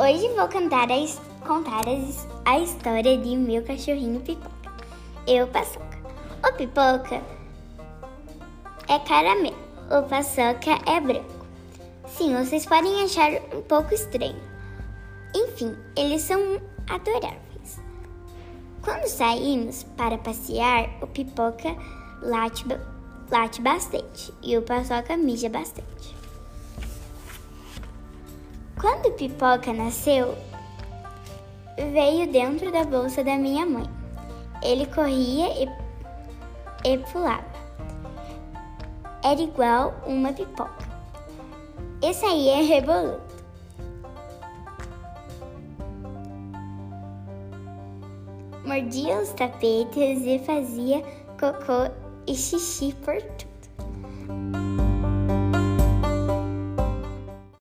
Hoje vou cantar a, contar a, a história de meu cachorrinho Pipoca. Eu, Paçoca. O Pipoca é caramelo, o Paçoca é branco. Sim, vocês podem achar um pouco estranho. Enfim, eles são adoráveis. Quando saímos para passear, o Pipoca late, late bastante e o Paçoca mija bastante. Quando Pipoca nasceu, veio dentro da bolsa da minha mãe. Ele corria e, e pulava. Era igual uma pipoca. E saía rebolando. Mordia os tapetes e fazia cocô e xixi por tudo.